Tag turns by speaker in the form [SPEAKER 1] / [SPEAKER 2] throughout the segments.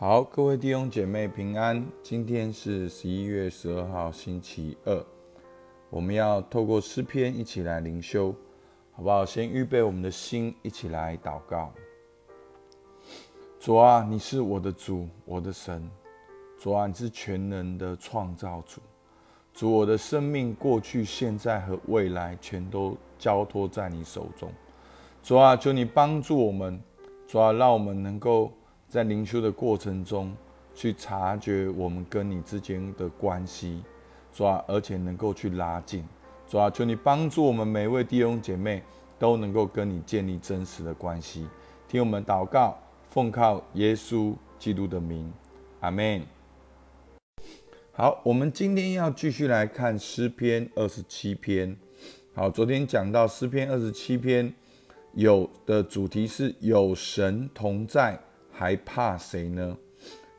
[SPEAKER 1] 好，各位弟兄姐妹平安。今天是十一月十二号，星期二。我们要透过诗篇一起来灵修，好不好？先预备我们的心，一起来祷告。主啊，你是我的主，我的神。主啊，你是全能的创造主。主，我的生命过去、现在和未来，全都交托在你手中。主啊，求你帮助我们。主啊，让我们能够。在灵修的过程中，去察觉我们跟你之间的关系，主啊，而且能够去拉近，主啊，求你帮助我们每位弟兄姐妹都能够跟你建立真实的关系。听我们祷告，奉靠耶稣基督的名，阿门。好，我们今天要继续来看诗篇二十七篇。好，昨天讲到诗篇二十七篇，有的主题是有神同在。还怕谁呢？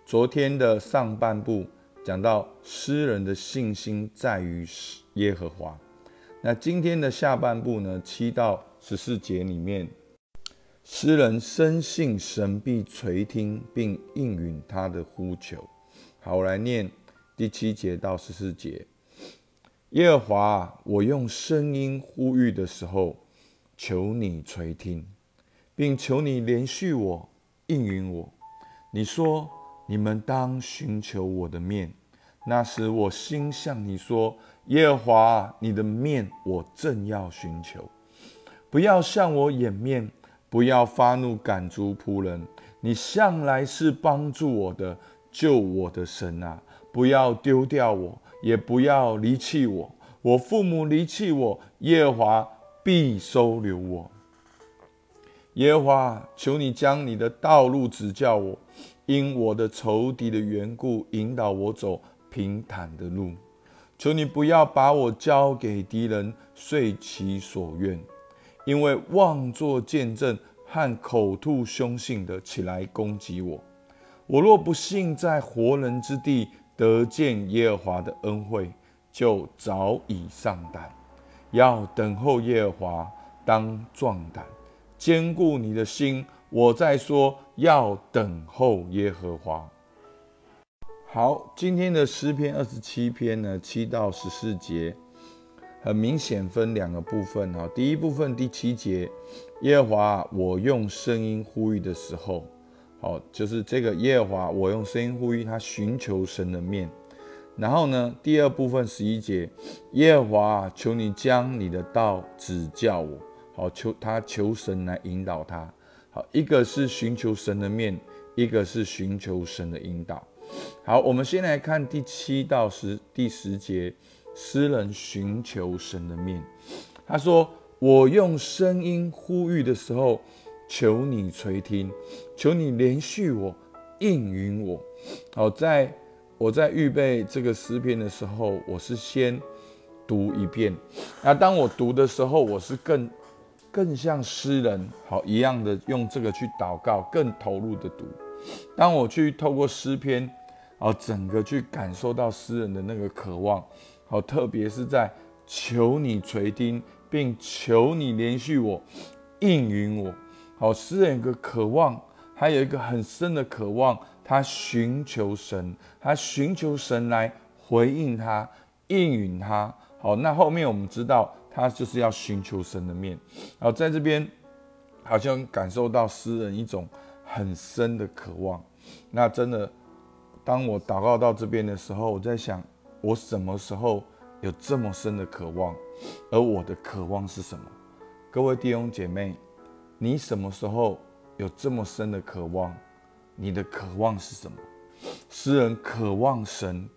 [SPEAKER 1] 昨天的上半部讲到诗人的信心在于耶和华，那今天的下半部呢？七到十四节里面，诗人深信神必垂听并应允他的呼求。好，我来念第七节到十四节：耶和华，我用声音呼吁的时候，求你垂听，并求你连续我。应允我，你说你们当寻求我的面，那时我心向你说：耶和华，你的面我正要寻求，不要向我掩面，不要发怒赶逐仆人。你向来是帮助我的，救我的神啊！不要丢掉我，也不要离弃我。我父母离弃我，耶和华必收留我。耶和华，求你将你的道路指教我，因我的仇敌的缘故，引导我走平坦的路。求你不要把我交给敌人，遂其所愿，因为妄作见证和口吐凶信的起来攻击我。我若不信在活人之地得见耶和华的恩惠，就早已丧胆。要等候耶和华，当壮胆。坚固你的心，我在说要等候耶和华。好，今天的诗篇二十七篇呢，七到十四节，很明显分两个部分哈。第一部分第七节，耶和华，我用声音呼吁的时候，好，就是这个耶和华，我用声音呼吁他寻求神的面。然后呢，第二部分十一节，耶和华，求你将你的道指教我。好，求他求神来引导他。好，一个是寻求神的面，一个是寻求神的引导。好，我们先来看第七到十第十节，诗人寻求神的面。他说：“我用声音呼吁的时候，求你垂听，求你连续我，应允我。”好，在我在预备这个诗篇的时候，我是先读一遍。那当我读的时候，我是更。更像诗人好一样的用这个去祷告，更投入的读。当我去透过诗篇，哦，整个去感受到诗人的那个渴望，好，特别是在求你垂听，并求你连续我，应允我。好，诗人有个渴望，他有一个很深的渴望，他寻求神，他寻求神来回应他，应允他。好，那后面我们知道。他就是要寻求神的面，然后在这边好像感受到诗人一种很深的渴望。那真的，当我祷告到这边的时候，我在想，我什么时候有这么深的渴望？而我的渴望是什么？各位弟兄姐妹，你什么时候有这么深的渴望？你的渴望是什么？诗人渴望神。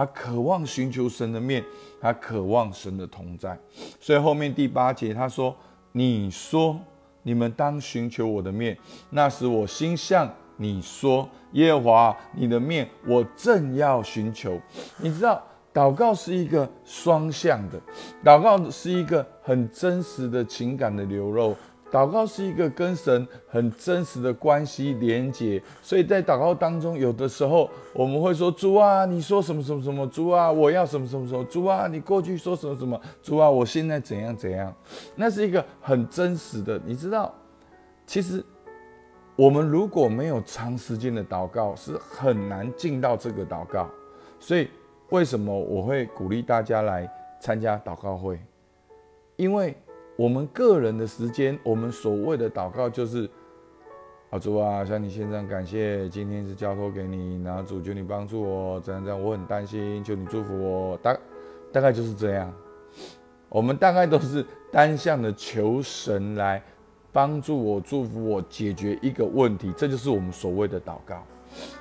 [SPEAKER 1] 他渴望寻求神的面，他渴望神的同在，所以后面第八节他说：“你说你们当寻求我的面，那时我心向你说，耶和华你的面我正要寻求。”你知道，祷告是一个双向的，祷告是一个很真实的情感的流露。祷告是一个跟神很真实的关系连接，所以在祷告当中，有的时候我们会说：“主啊，你说什么什么什么？主啊，我要什么什么什么？主啊，你过去说什么什么？主啊，我现在怎样怎样？”那是一个很真实的，你知道，其实我们如果没有长时间的祷告，是很难进到这个祷告。所以，为什么我会鼓励大家来参加祷告会？因为我们个人的时间，我们所谓的祷告就是：啊主啊，向你献上感谢，今天是交托给你，然后主求你帮助我，怎样怎样，我很担心，求你祝福我。大大概就是这样。我们大概都是单向的求神来。帮助我、祝福我、解决一个问题，这就是我们所谓的祷告。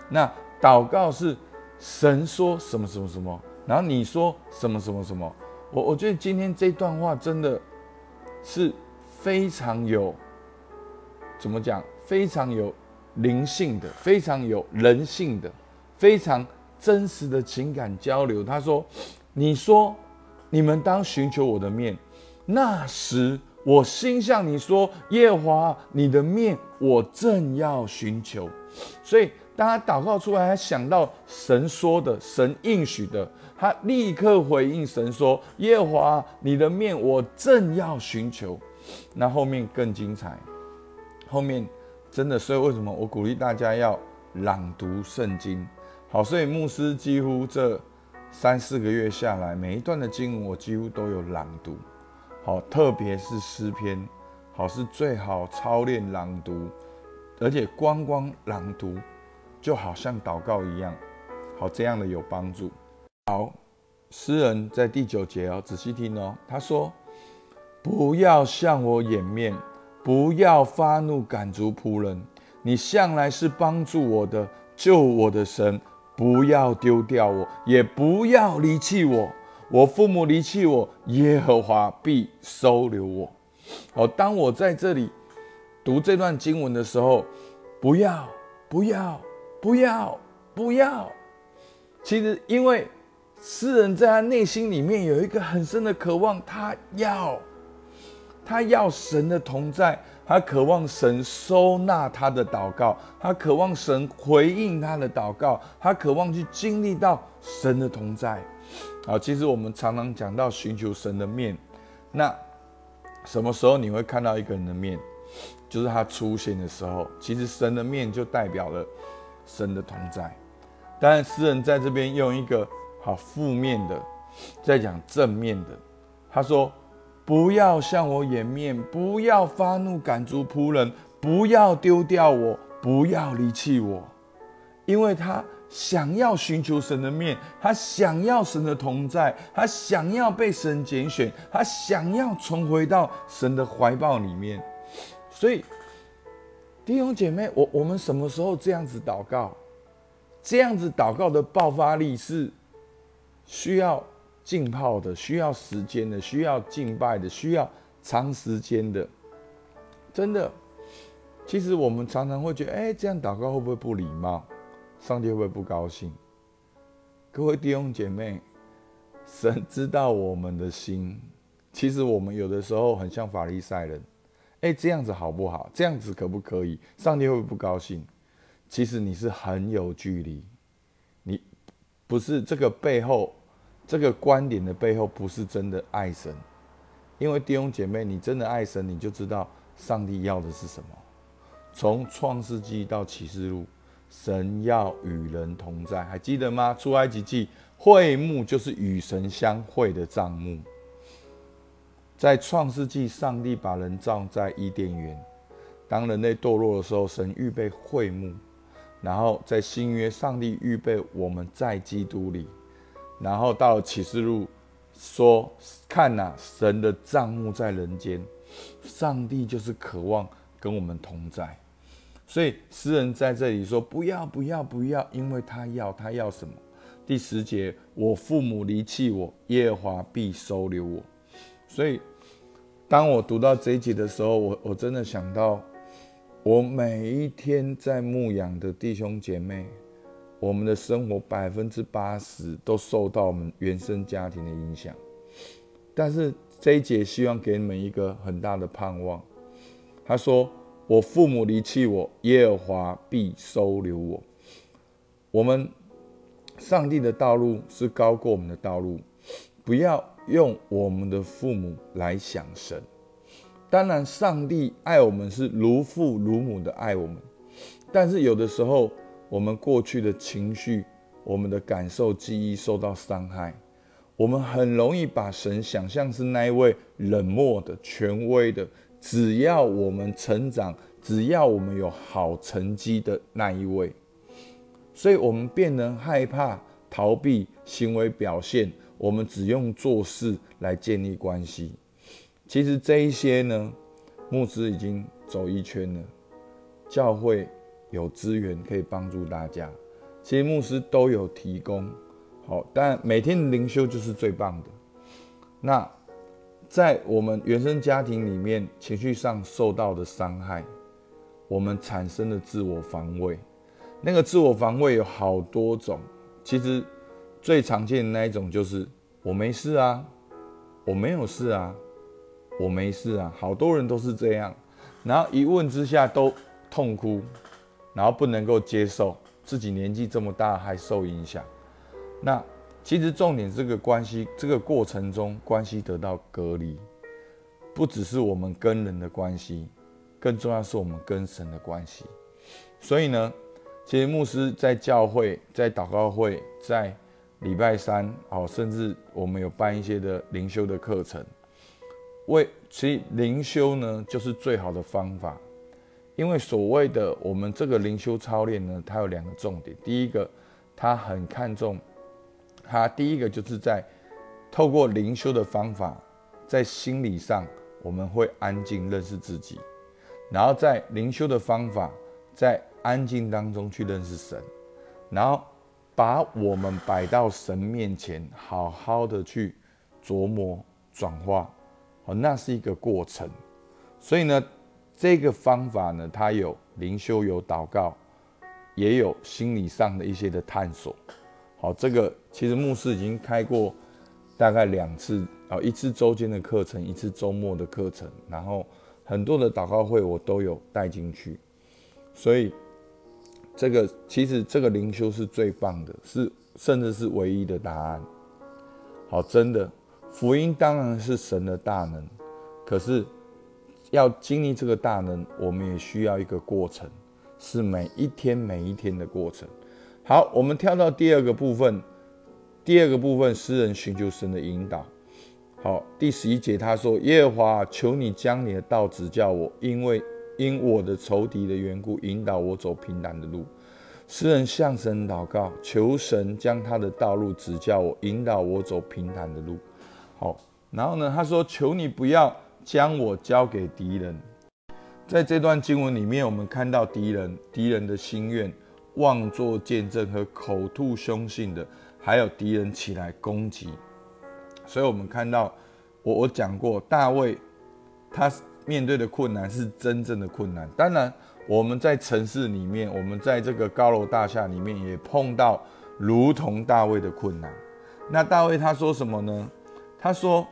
[SPEAKER 1] 那祷告是神说什么什么什么，然后你说什么什么什么。我我觉得今天这段话真的是非常有怎么讲？非常有灵性的，非常有人性的，非常真实的情感交流。他说：“你说你们当寻求我的面，那时。”我心向你说：“耶华，你的面我正要寻求。”所以，当他祷告出来，他想到神说的、神应许的，他立刻回应神说：“耶和华，你的面我正要寻求。”那后面更精彩，后面真的，所以为什么我鼓励大家要朗读圣经？好，所以牧师几乎这三四个月下来，每一段的经文我几乎都有朗读。好，特别是诗篇，好是最好操练朗读，而且光光朗读，就好像祷告一样，好这样的有帮助。好，诗人在第九节哦，仔细听哦，他说：“不要向我掩面，不要发怒赶逐仆人，你向来是帮助我的，救我的神，不要丢掉我，也不要离弃我。”我父母离弃我，耶和华必收留我。好，当我在这里读这段经文的时候，不要，不要，不要，不要。其实，因为诗人在他内心里面有一个很深的渴望，他要，他要神的同在，他渴望神收纳他的祷告，他渴望神回应他的祷告，他渴望去经历到神的同在。好，其实我们常常讲到寻求神的面，那什么时候你会看到一个人的面？就是他出现的时候。其实神的面就代表了神的同在。当然，诗人在这边用一个好负面的，再讲正面的。他说：“不要向我掩面，不要发怒赶逐仆人，不要丢掉我，不要离弃我，因为他。”想要寻求神的面，他想要神的同在，他想要被神拣选，他想要重回到神的怀抱里面。所以，弟兄姐妹，我我们什么时候这样子祷告？这样子祷告的爆发力是需要浸泡的，需要时间的，需要敬拜的，需要长时间的。真的，其实我们常常会觉得，哎，这样祷告会不会不礼貌？上帝会不会不高兴？各位弟兄姐妹，神知道我们的心。其实我们有的时候很像法利赛人，哎，这样子好不好？这样子可不可以？上帝会不会不高兴？其实你是很有距离，你不是这个背后，这个观点的背后不是真的爱神。因为弟兄姐妹，你真的爱神，你就知道上帝要的是什么。从创世纪到启示录。神要与人同在，还记得吗？出埃及记会幕就是与神相会的帐幕。在创世纪，上帝把人造在伊甸园。当人类堕落的时候，神预备会幕。然后在新约，上帝预备我们在基督里。然后到启示录，说：“看呐，神的帐幕在人间，上帝就是渴望跟我们同在。”所以诗人在这里说：“不要，不要，不要，因为他要，他要什么？”第十节：“我父母离弃我，耶和华必收留我。”所以，当我读到这一节的时候，我我真的想到，我每一天在牧养的弟兄姐妹，我们的生活百分之八十都受到我们原生家庭的影响。但是这一节希望给你们一个很大的盼望。他说。我父母离弃我，耶和华必收留我。我们上帝的道路是高过我们的道路，不要用我们的父母来想神。当然，上帝爱我们是如父如母的爱我们，但是有的时候，我们过去的情绪、我们的感受、记忆受到伤害，我们很容易把神想象是那一位冷漠的、权威的，只要我们成长，只要我们有好成绩的那一位，所以我们变得害怕、逃避行为表现，我们只用做事来建立关系。其实这一些呢，牧师已经走一圈了，教会有资源可以帮助大家，其实牧师都有提供。好，但每天的灵修就是最棒的。那在我们原生家庭里面，情绪上受到的伤害，我们产生的自我防卫，那个自我防卫有好多种。其实最常见的那一种就是我没事啊，我没有事啊。我没事啊，好多人都是这样，然后一问之下都痛哭，然后不能够接受自己年纪这么大还受影响。那其实重点这个关系，这个过程中关系得到隔离，不只是我们跟人的关系，更重要是我们跟神的关系。所以呢，其实牧师在教会、在祷告会、在礼拜三哦，甚至我们有办一些的灵修的课程。为其实灵修呢，就是最好的方法，因为所谓的我们这个灵修操练呢，它有两个重点。第一个，它很看重，它第一个就是在透过灵修的方法，在心理上我们会安静认识自己，然后在灵修的方法，在安静当中去认识神，然后把我们摆到神面前，好好的去琢磨转化。哦，那是一个过程，所以呢，这个方法呢，它有灵修，有祷告，也有心理上的一些的探索。好，这个其实牧师已经开过大概两次啊，一次周间的课程，一次周末的课程，然后很多的祷告会我都有带进去，所以这个其实这个灵修是最棒的，是甚至是唯一的答案。好，真的。福音当然是神的大能，可是要经历这个大能，我们也需要一个过程，是每一天每一天的过程。好，我们跳到第二个部分，第二个部分，诗人寻求神的引导。好，第十一节他说：“耶和华，求你将你的道指教我，因为因我的仇敌的缘故，引导我走平坦的路。”诗人向神祷告，求神将他的道路指教我，引导我走平坦的路。好，然后呢？他说：“求你不要将我交给敌人。”在这段经文里面，我们看到敌人、敌人的心愿、妄作见证和口吐凶信的，还有敌人起来攻击。所以，我们看到，我我讲过，大卫他面对的困难是真正的困难。当然，我们在城市里面，我们在这个高楼大厦里面，也碰到如同大卫的困难。那大卫他说什么呢？他说：“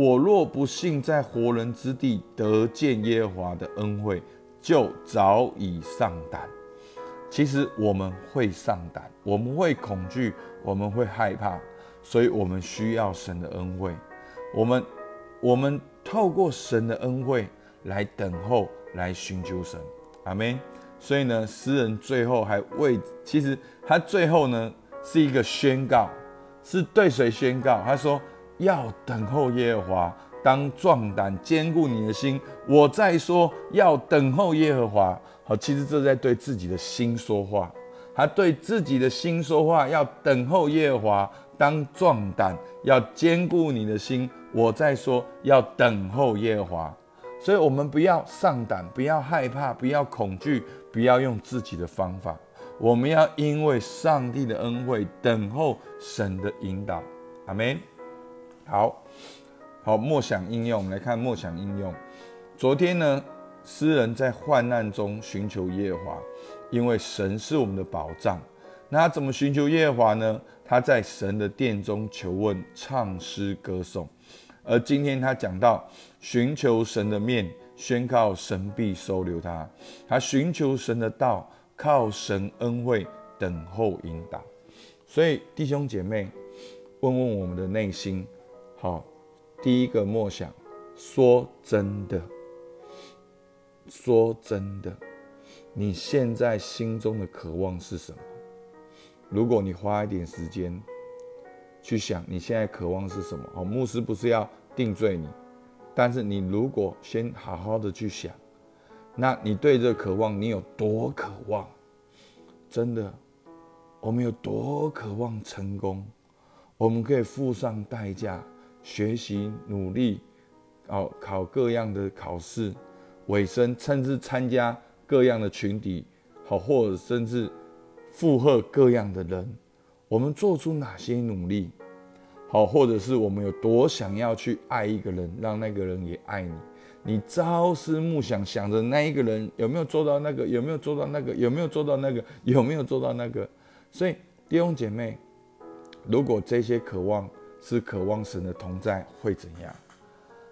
[SPEAKER 1] 我若不信在活人之地得见耶和华的恩惠，就早已丧胆。其实我们会上胆，我们会恐惧，我们会害怕，所以我们需要神的恩惠。我们，我们透过神的恩惠来等候，来寻求神。阿门。所以呢，诗人最后还为，其实他最后呢是一个宣告，是对谁宣告？他说。”要等候耶和华，当壮胆，坚固你的心。我再说，要等候耶和华。好，其实这在对自己的心说话，他对自己的心说话。要等候耶和华，当壮胆，要坚固你的心。我再说，要等候耶和华。所以，我们不要上胆，不要害怕，不要恐惧，不要用自己的方法。我们要因为上帝的恩惠，等候神的引导。阿门。好好默想应用，我们来看默想应用。昨天呢，诗人在患难中寻求耶和华，因为神是我们的保障。那他怎么寻求耶和华呢？他在神的殿中求问、唱诗歌颂。而今天他讲到寻求神的面，宣告神必收留他。他寻求神的道，靠神恩惠等候引导。所以弟兄姐妹，问问我们的内心。好，第一个默想，说真的，说真的，你现在心中的渴望是什么？如果你花一点时间去想你现在渴望是什么，哦，牧师不是要定罪你，但是你如果先好好的去想，那你对这渴望你有多渴望？真的，我们有多渴望成功？我们可以付上代价，学习努力，哦，考各样的考试，尾声甚至参加各样的群体，好，或者甚至附和各样的人。我们做出哪些努力？好，或者是我们有多想要去爱一个人，让那个人也爱你？你朝思暮想，想着那一个人有没有做到那个，有没有做到那个，有没有做到那个，有没有做到那个？所以弟兄姐妹，如果这些渴望是渴望神的同在，会怎样？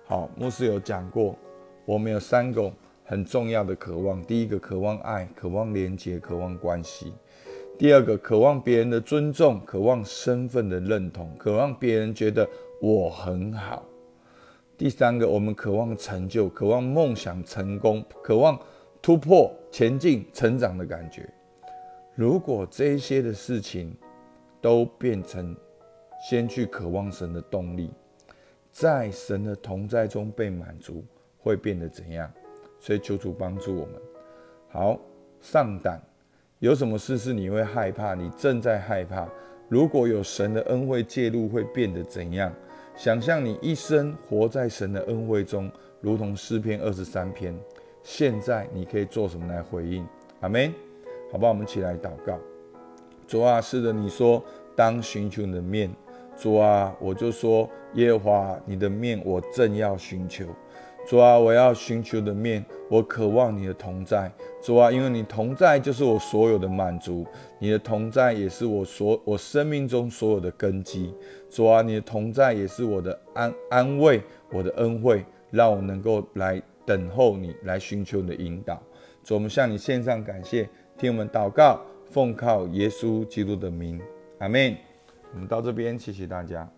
[SPEAKER 1] 好，牧师有讲过，我们有三个很重要的渴望：第一个，渴望爱，渴望连接，渴望关系；第二个，渴望别人的尊重，渴望身份的认同，渴望别人觉得我很好。第三个，我们渴望成就，渴望梦想成功，渴望突破、前进、成长的感觉。如果这些的事情都变成先去渴望神的动力，在神的同在中被满足，会变得怎样？所以求主帮助我们。好，上胆，有什么事是你会害怕？你正在害怕？如果有神的恩惠介入，会变得怎样？想象你一生活在神的恩惠中，如同诗篇二十三篇。现在你可以做什么来回应？阿门。好吧，我们起来祷告。主啊，是的，你说当寻求你的面。主啊，我就说耶和华，你的面我正要寻求。主啊，我要寻求的面，我渴望你的同在。主啊，因为你同在就是我所有的满足，你的同在也是我所我生命中所有的根基。主啊，你的同在也是我的安安慰，我的恩惠，让我能够来等候你，来寻求你的引导。主，我们向你献上感谢，听我们祷告，奉靠耶稣基督的名，阿门。我们到这边，谢谢大家。